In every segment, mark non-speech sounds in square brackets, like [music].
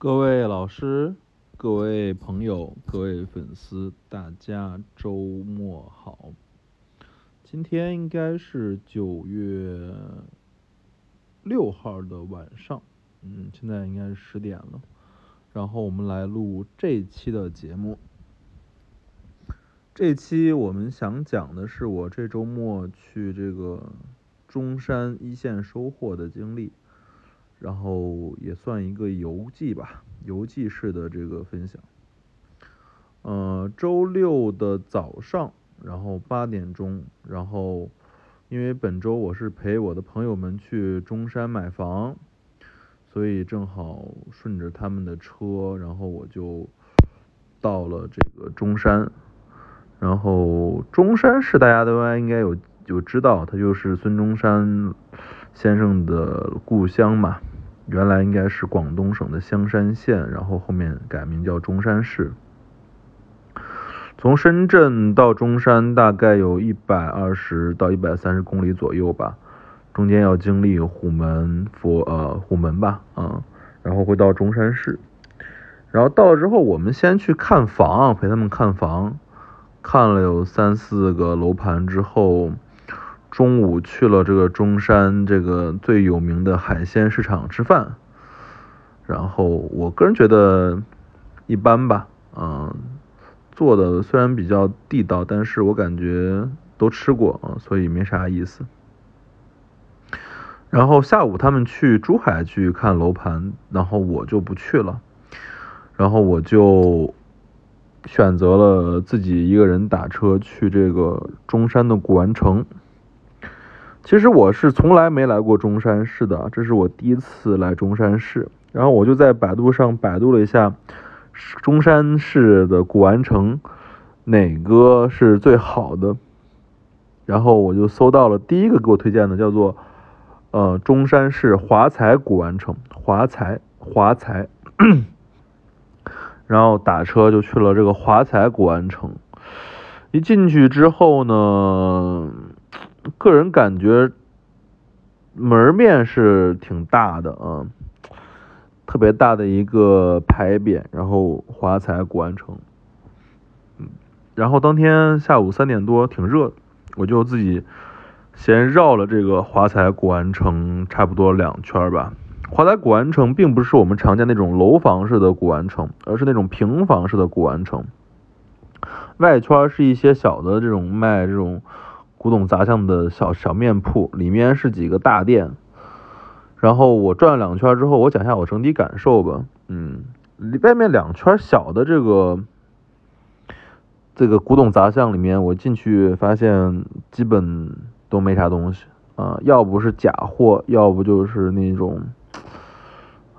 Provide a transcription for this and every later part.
各位老师、各位朋友、各位粉丝，大家周末好。今天应该是九月六号的晚上，嗯，现在应该是十点了。然后我们来录这期的节目。这期我们想讲的是我这周末去这个中山一线收获的经历。然后也算一个游记吧，游记式的这个分享。呃，周六的早上，然后八点钟，然后因为本周我是陪我的朋友们去中山买房，所以正好顺着他们的车，然后我就到了这个中山。然后中山市大家都应该有有知道，它就是孙中山先生的故乡嘛。原来应该是广东省的香山县，然后后面改名叫中山市。从深圳到中山大概有一百二十到一百三十公里左右吧，中间要经历虎门、佛呃虎门吧，嗯，然后会到中山市。然后到了之后，我们先去看房，陪他们看房，看了有三四个楼盘之后。中午去了这个中山这个最有名的海鲜市场吃饭，然后我个人觉得一般吧，嗯，做的虽然比较地道，但是我感觉都吃过啊，所以没啥意思。然后下午他们去珠海去看楼盘，然后我就不去了，然后我就选择了自己一个人打车去这个中山的古玩城。其实我是从来没来过中山市的，这是我第一次来中山市。然后我就在百度上百度了一下中山市的古玩城哪个是最好的，然后我就搜到了第一个给我推荐的，叫做呃中山市华彩古玩城，华彩华彩，[clears throat] 然后打车就去了这个华彩古玩城。一进去之后呢。个人感觉门面是挺大的啊，特别大的一个牌匾，然后华彩古玩城，嗯，然后当天下午三点多挺热，我就自己先绕了这个华彩古玩城差不多两圈吧。华彩古玩城并不是我们常见那种楼房式的古玩城，而是那种平房式的古玩城，外圈是一些小的这种卖这种。古董杂项的小小面铺，里面是几个大店。然后我转了两圈之后，我讲一下我整体感受吧。嗯，外面两圈小的这个这个古董杂项里面，我进去发现基本都没啥东西啊，要不是假货，要不就是那种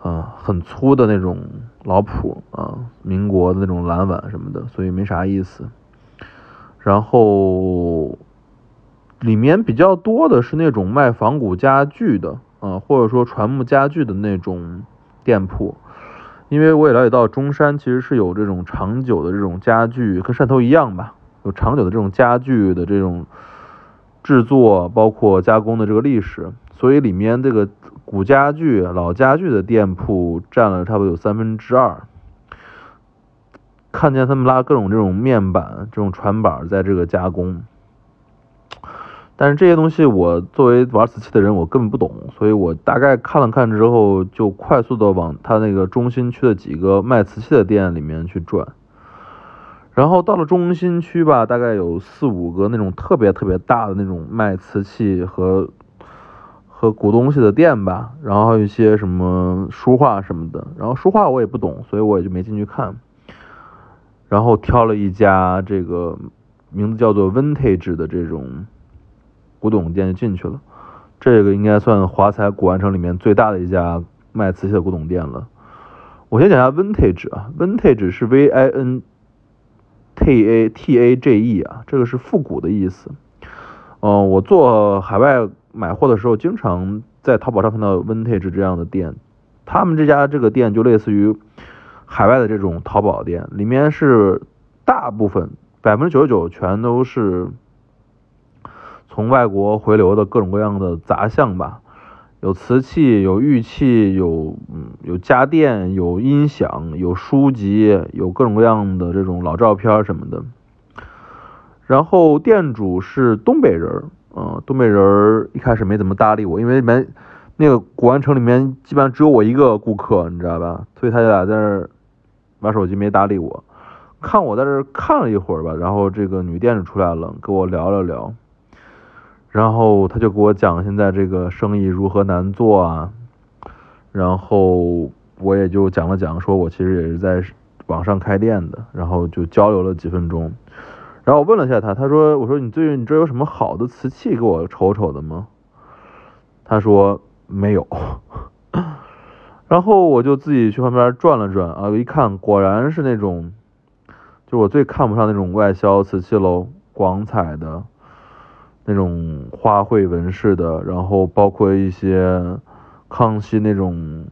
啊很粗的那种老谱啊，民国的那种蓝碗什么的，所以没啥意思。然后。里面比较多的是那种卖仿古家具的啊，或者说传木家具的那种店铺，因为我也了解到中山其实是有这种长久的这种家具，跟汕头一样吧，有长久的这种家具的这种制作，包括加工的这个历史，所以里面这个古家具、老家具的店铺占了差不多有三分之二，看见他们拉各种这种面板、这种船板在这个加工。但是这些东西我作为玩瓷器的人，我根本不懂，所以我大概看了看之后，就快速的往他那个中心区的几个卖瓷器的店里面去转。然后到了中心区吧，大概有四五个那种特别特别大的那种卖瓷器和和古东西的店吧，然后还有一些什么书画什么的。然后书画我也不懂，所以我也就没进去看。然后挑了一家这个名字叫做 Vintage 的这种。古董店就进去了，这个应该算华彩古玩城里面最大的一家卖瓷器的古董店了。我先讲一下 Vintage 啊，Vintage 是 V I N T A T A G E 啊，这个是复古的意思。嗯，我做海外买货的时候，经常在淘宝上看到 Vintage 这样的店，他们这家这个店就类似于海外的这种淘宝店，里面是大部分百分之九十九全都是。从外国回流的各种各样的杂项吧，有瓷器，有玉器，有嗯有家电，有音响，有书籍，有各种各样的这种老照片什么的。然后店主是东北人，嗯，东北人一开始没怎么搭理我，因为没那个古玩城里面基本上只有我一个顾客，你知道吧？所以他俩在那儿玩手机没搭理我，看我在这看了一会儿吧，然后这个女店主出来了，跟我聊了聊。然后他就给我讲现在这个生意如何难做啊，然后我也就讲了讲，说我其实也是在网上开店的，然后就交流了几分钟，然后我问了一下他，他说我说你最近你这有什么好的瓷器给我瞅瞅的吗？他说没有，[laughs] 然后我就自己去旁边转了转啊，一看果然是那种，就我最看不上那种外销瓷器喽，广彩的。那种花卉纹饰的，然后包括一些康熙那种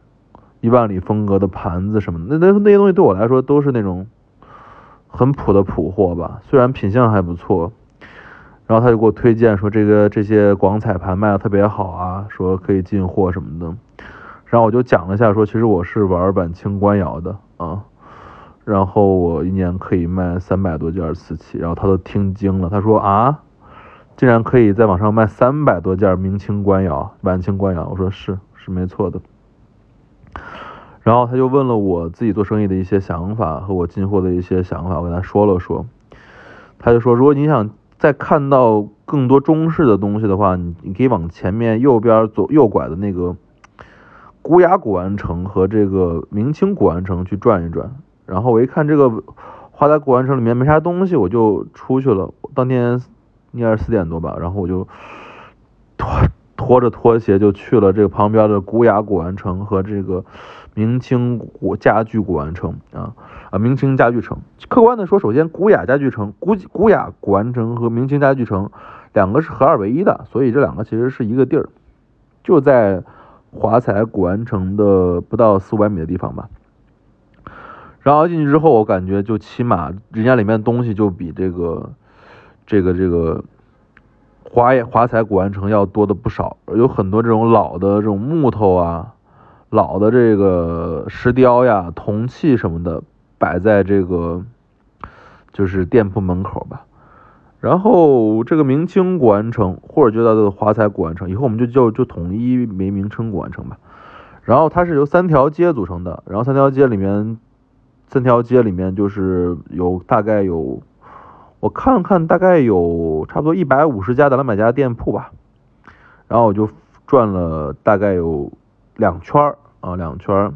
一万里风格的盘子什么的，那那那些东西对我来说都是那种很普的普货吧，虽然品相还不错。然后他就给我推荐说这个这些广彩盘卖的特别好啊，说可以进货什么的。然后我就讲了一下说，其实我是玩晚清官窑的啊，然后我一年可以卖三百多件瓷器，然后他都听惊了，他说啊。竟然可以在网上卖三百多件明清官窑、晚清官窑，我说是是没错的。然后他就问了我自己做生意的一些想法和我进货的一些想法，我跟他说了说。他就说，如果你想再看到更多中式的东西的话，你你可以往前面右边左右拐的那个古雅古玩城和这个明清古玩城去转一转。然后我一看这个华达古玩城里面没啥东西，我就出去了。当天。应该是四点多吧，然后我就拖拖着拖鞋就去了这个旁边的古雅古玩城和这个明清古家具古玩城啊啊明清家具城。客观的说，首先古雅家具城、古古雅古玩城和明清家具城两个是合二为一的，所以这两个其实是一个地儿，就在华彩古玩城的不到四五百米的地方吧。然后进去之后，我感觉就起码人家里面东西就比这个。这个这个华华彩古玩城要多的不少，有很多这种老的这种木头啊，老的这个石雕呀、铜器什么的摆在这个就是店铺门口吧。然后这个明清古玩城或者就叫做华彩古玩城，以后我们就就就统一没名称古玩城吧。然后它是由三条街组成的，然后三条街里面三条街里面就是有大概有。我看了看，大概有差不多一百五十家的两百家店铺吧，然后我就转了大概有两圈儿啊，两圈儿。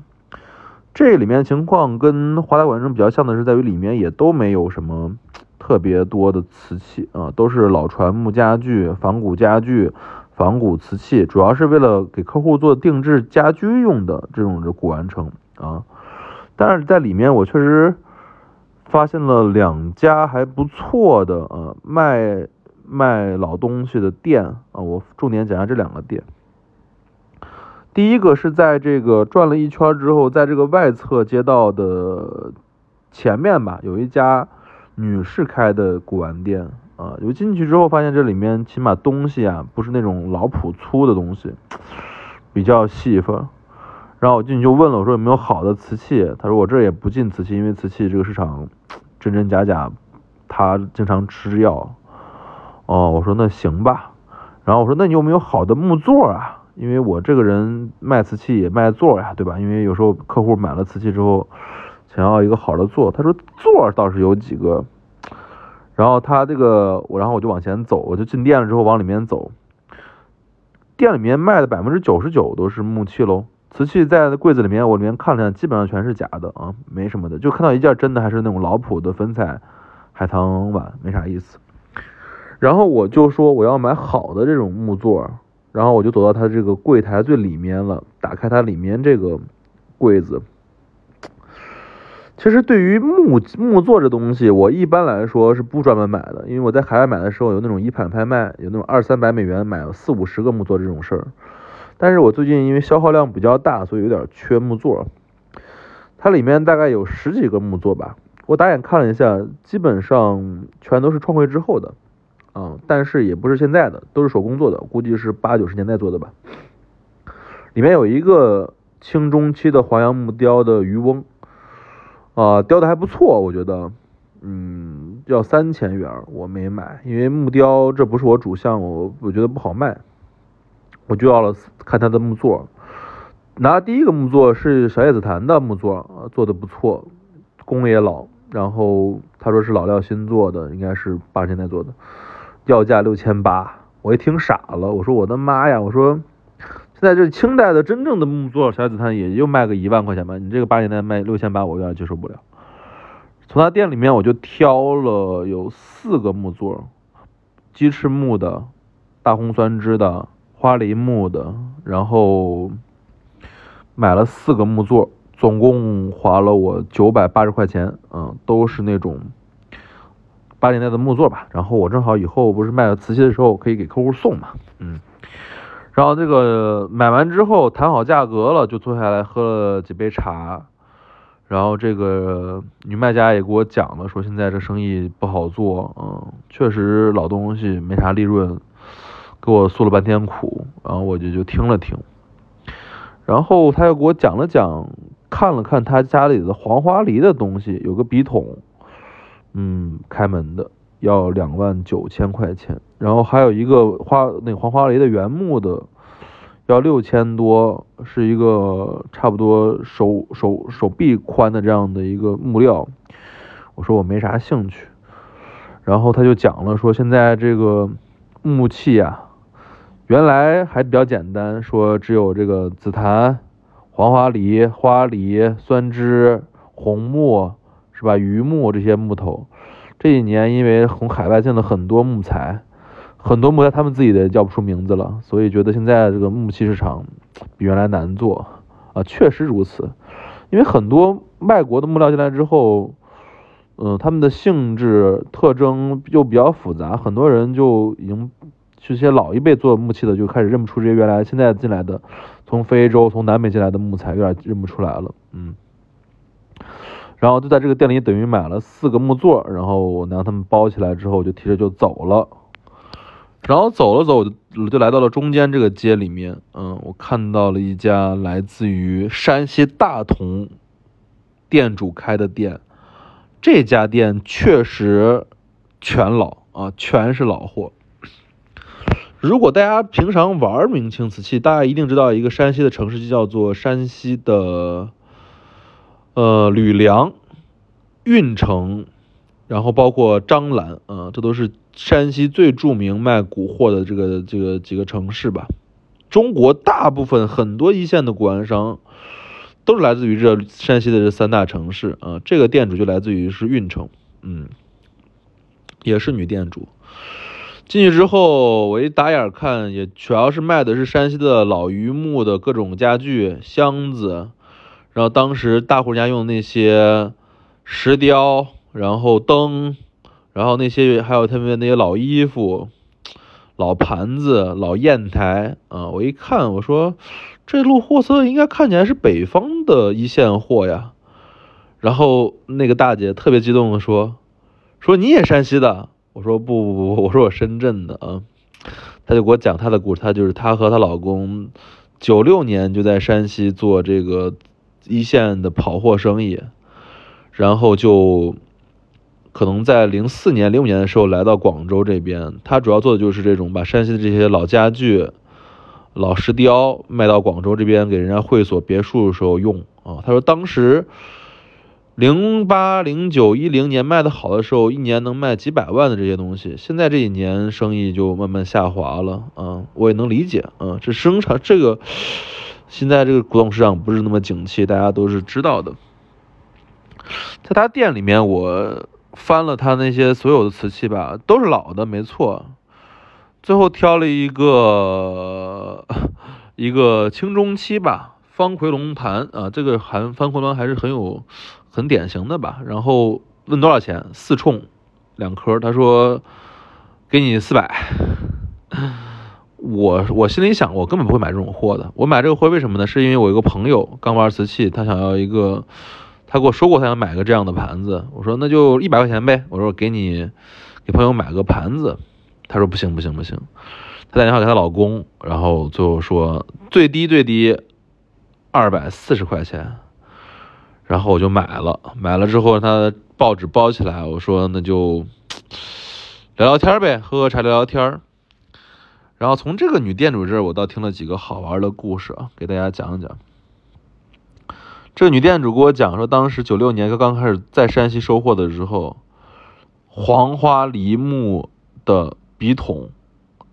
这里面情况跟华大馆城比较像的是，在于里面也都没有什么特别多的瓷器啊，都是老船木家具、仿古家具、仿古瓷器，主要是为了给客户做定制家居用的这种的古玩城啊。但是在里面，我确实。发现了两家还不错的呃卖卖老东西的店啊，我重点讲下这两个店。第一个是在这个转了一圈之后，在这个外侧街道的前面吧，有一家女士开的古玩店啊。有进去之后发现这里面起码东西啊不是那种老朴粗的东西，比较细分。然后我进去就问了，我说有没有好的瓷器？他说我这也不进瓷器，因为瓷器这个市场真真假假，他经常吃药。哦，我说那行吧。然后我说那你有没有好的木座啊？因为我这个人卖瓷器也卖座呀，对吧？因为有时候客户买了瓷器之后，想要一个好的座。他说座倒是有几个。然后他这个我，然后我就往前走，我就进店了之后往里面走。店里面卖的百分之九十九都是木器喽。瓷器在柜子里面，我里面看了，基本上全是假的啊，没什么的，就看到一件真的，还是那种老朴的粉彩海棠碗，没啥意思。然后我就说我要买好的这种木座，然后我就走到他这个柜台最里面了，打开它里面这个柜子。其实对于木木座这东西，我一般来说是不专门买的，因为我在海外买的时候有那种一盘拍卖，有那种二三百美元买了四五十个木座这种事儿。但是我最近因为消耗量比较大，所以有点缺木座。它里面大概有十几个木座吧，我打眼看了一下，基本上全都是创汇之后的，啊，但是也不是现在的，都是手工做的，估计是八九十年代做的吧。里面有一个清中期的黄杨木雕的渔翁，啊，雕的还不错，我觉得，嗯，要三千元，我没买，因为木雕这不是我主项，我我觉得不好卖，我就要了看他的木座。拿第一个木座是小叶紫檀的木座，做的不错，工也老，然后他说是老料新做的，应该是八十年代做的，要价六千八，我一听傻了，我说我的妈呀，我说现在这清代的真正的木座小叶紫檀也就卖个一万块钱吧，你这个八十年代卖六千八，我有点接受不了。从他店里面我就挑了有四个木座，鸡翅木的、大红酸枝的、花梨木的，然后。买了四个木座，总共花了我九百八十块钱，嗯，都是那种八十年代的木座吧。然后我正好以后不是卖瓷器的时候可以给客户送嘛，嗯。然后这个买完之后谈好价格了，就坐下来喝了几杯茶。然后这个女卖家也给我讲了，说现在这生意不好做，嗯，确实老东西没啥利润，给我诉了半天苦。然后我就就听了听。然后他又给我讲了讲，看了看他家里的黄花梨的东西，有个笔筒，嗯，开门的要两万九千块钱，然后还有一个花那黄花梨的原木的，要六千多，是一个差不多手手手臂宽的这样的一个木料，我说我没啥兴趣，然后他就讲了说现在这个木器啊。原来还比较简单，说只有这个紫檀、黄花梨、花梨、酸枝、红木，是吧？榆木这些木头，这几年因为从海外进了很多木材，很多木材他们自己的叫不出名字了，所以觉得现在这个木器市场比原来难做啊，确实如此。因为很多外国的木料进来之后，嗯，他们的性质特征又比较复杂，很多人就已经。这些老一辈做木器的就开始认不出这些原来现在进来的，从非洲、从南美进来的木材，有点认不出来了。嗯，然后就在这个店里等于买了四个木座，然后我拿他们包起来之后，就提着就走了。然后走了走，我就就来到了中间这个街里面。嗯，我看到了一家来自于山西大同店主开的店，这家店确实全老啊，全是老货。如果大家平常玩明清瓷器，大家一定知道一个山西的城市，就叫做山西的呃吕梁、运城，然后包括张兰，啊，这都是山西最著名卖古货的这个这个几个城市吧。中国大部分很多一线的古玩商都是来自于这山西的这三大城市啊。这个店主就来自于是运城，嗯，也是女店主。进去之后，我一打眼看，也主要是卖的是山西的老榆木的各种家具、箱子，然后当时大户人家用的那些石雕，然后灯，然后那些还有他们那些老衣服、老盘子、老砚台啊。我一看，我说这路货色应该看起来是北方的一线货呀。然后那个大姐特别激动的说：“说你也山西的。”我说不不不，我说我深圳的啊，他就给我讲他的故事，他就是她和她老公九六年就在山西做这个一线的跑货生意，然后就可能在零四年零五年的时候来到广州这边，他主要做的就是这种把山西的这些老家具、老石雕卖到广州这边给人家会所、别墅的时候用啊。他说当时。零八零九一零年卖的好的时候，一年能卖几百万的这些东西，现在这几年生意就慢慢下滑了啊，我也能理解啊，这生产这个现在这个古董市场不是那么景气，大家都是知道的。在他店里面，我翻了他那些所有的瓷器吧，都是老的，没错。最后挑了一个 [laughs] 一个清中期吧，方奎龙盘啊，这个含方奎龙还是很有。很典型的吧，然后问多少钱，四冲两颗，他说给你四百，我我心里想，我根本不会买这种货的。我买这个货为什么呢？是因为我一个朋友刚玩瓷器，他想要一个，他给我说过他想买个这样的盘子，我说那就一百块钱呗，我说给你给朋友买个盘子，他说不行不行不行，他打电话给她老公，然后最后说最低最低二百四十块钱，然后我就买了，买了之后她报纸包起来，我说那就聊聊天呗，喝喝茶聊聊天。然后从这个女店主这儿，我倒听了几个好玩的故事啊，给大家讲讲。这个女店主给我讲说，当时九六年刚刚开始在山西收货的时候，黄花梨木的笔筒，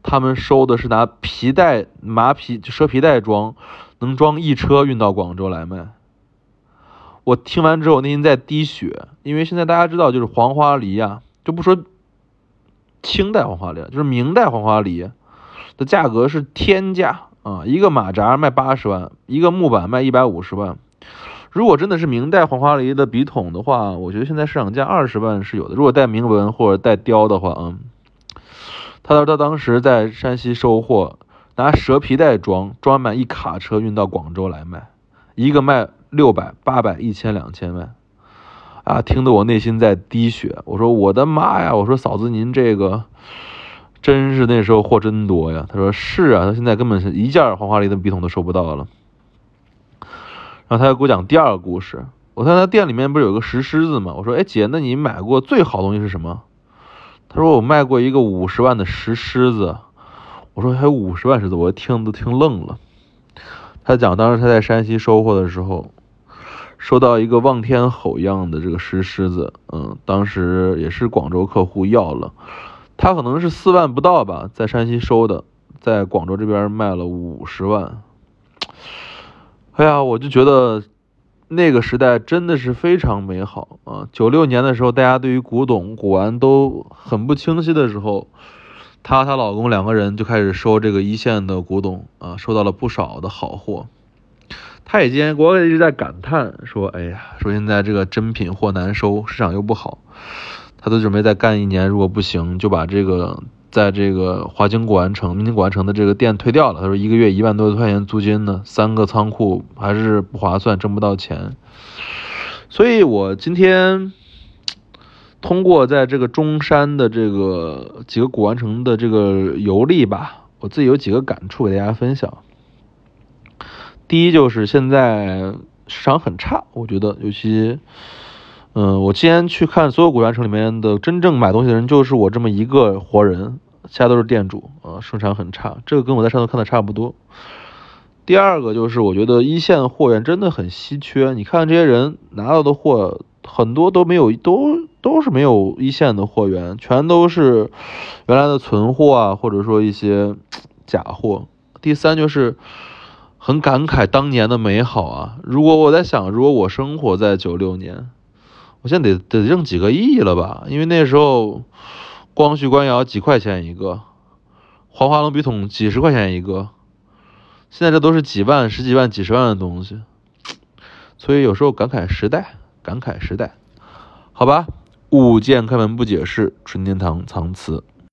他们收的是拿皮带麻皮就蛇皮袋装，能装一车运到广州来卖。我听完之后内心在滴血，因为现在大家知道，就是黄花梨呀，就不说清代黄花梨，就是明代黄花梨。的价格是天价啊！一个马扎卖八十万，一个木板卖一百五十万。如果真的是明代黄花梨的笔筒的话，我觉得现在市场价二十万是有的。如果带铭文或者带雕的话啊，他说他当时在山西收货，拿蛇皮袋装，装满一卡车运到广州来卖，一个卖六百、八百、一千、两千万啊！听得我内心在滴血。我说我的妈呀！我说嫂子您这个。真是那时候货真多呀！他说是啊，他现在根本是一件黄花梨的笔筒都收不到了。然后他又给我讲第二个故事。我看他店里面不是有个石狮子吗？我说，哎姐，那你买过最好东西是什么？他说我卖过一个五十万的石狮子。我说还有五十万石子，我听都听愣了。他讲当时他在山西收货的时候，收到一个望天吼一样的这个石狮子，嗯，当时也是广州客户要了。他可能是四万不到吧，在山西收的，在广州这边卖了五十万。哎呀，我就觉得那个时代真的是非常美好啊！九六年的时候，大家对于古董、古玩都很不清晰的时候，她和她老公两个人就开始收这个一线的古董啊，收到了不少的好货。太监国外一直在感叹说：“哎呀，说现在这个真品货难收，市场又不好。”他都准备再干一年，如果不行，就把这个在这个华清古玩城、明清古玩城的这个店退掉了。他说一个月一万多块钱租金呢，三个仓库还是不划算，挣不到钱。所以我今天通过在这个中山的这个几个古玩城的这个游历吧，我自己有几个感触给大家分享。第一就是现在市场很差，我觉得尤其。嗯，我今天去看所有古玩城里面的真正买东西的人，就是我这么一个活人，其他都是店主啊，生产很差，这个跟我在上头看的差不多。第二个就是我觉得一线货源真的很稀缺，你看这些人拿到的货很多都没有，都都是没有一线的货源，全都是原来的存货啊，或者说一些假货。第三就是很感慨当年的美好啊，如果我在想，如果我生活在九六年。我现在得得挣几个亿了吧？因为那时候光绪官窑几块钱一个，黄花龙笔筒几十块钱一个，现在这都是几万、十几万、几十万的东西，所以有时候感慨时代，感慨时代，好吧？物见开门不解释，纯天堂藏词。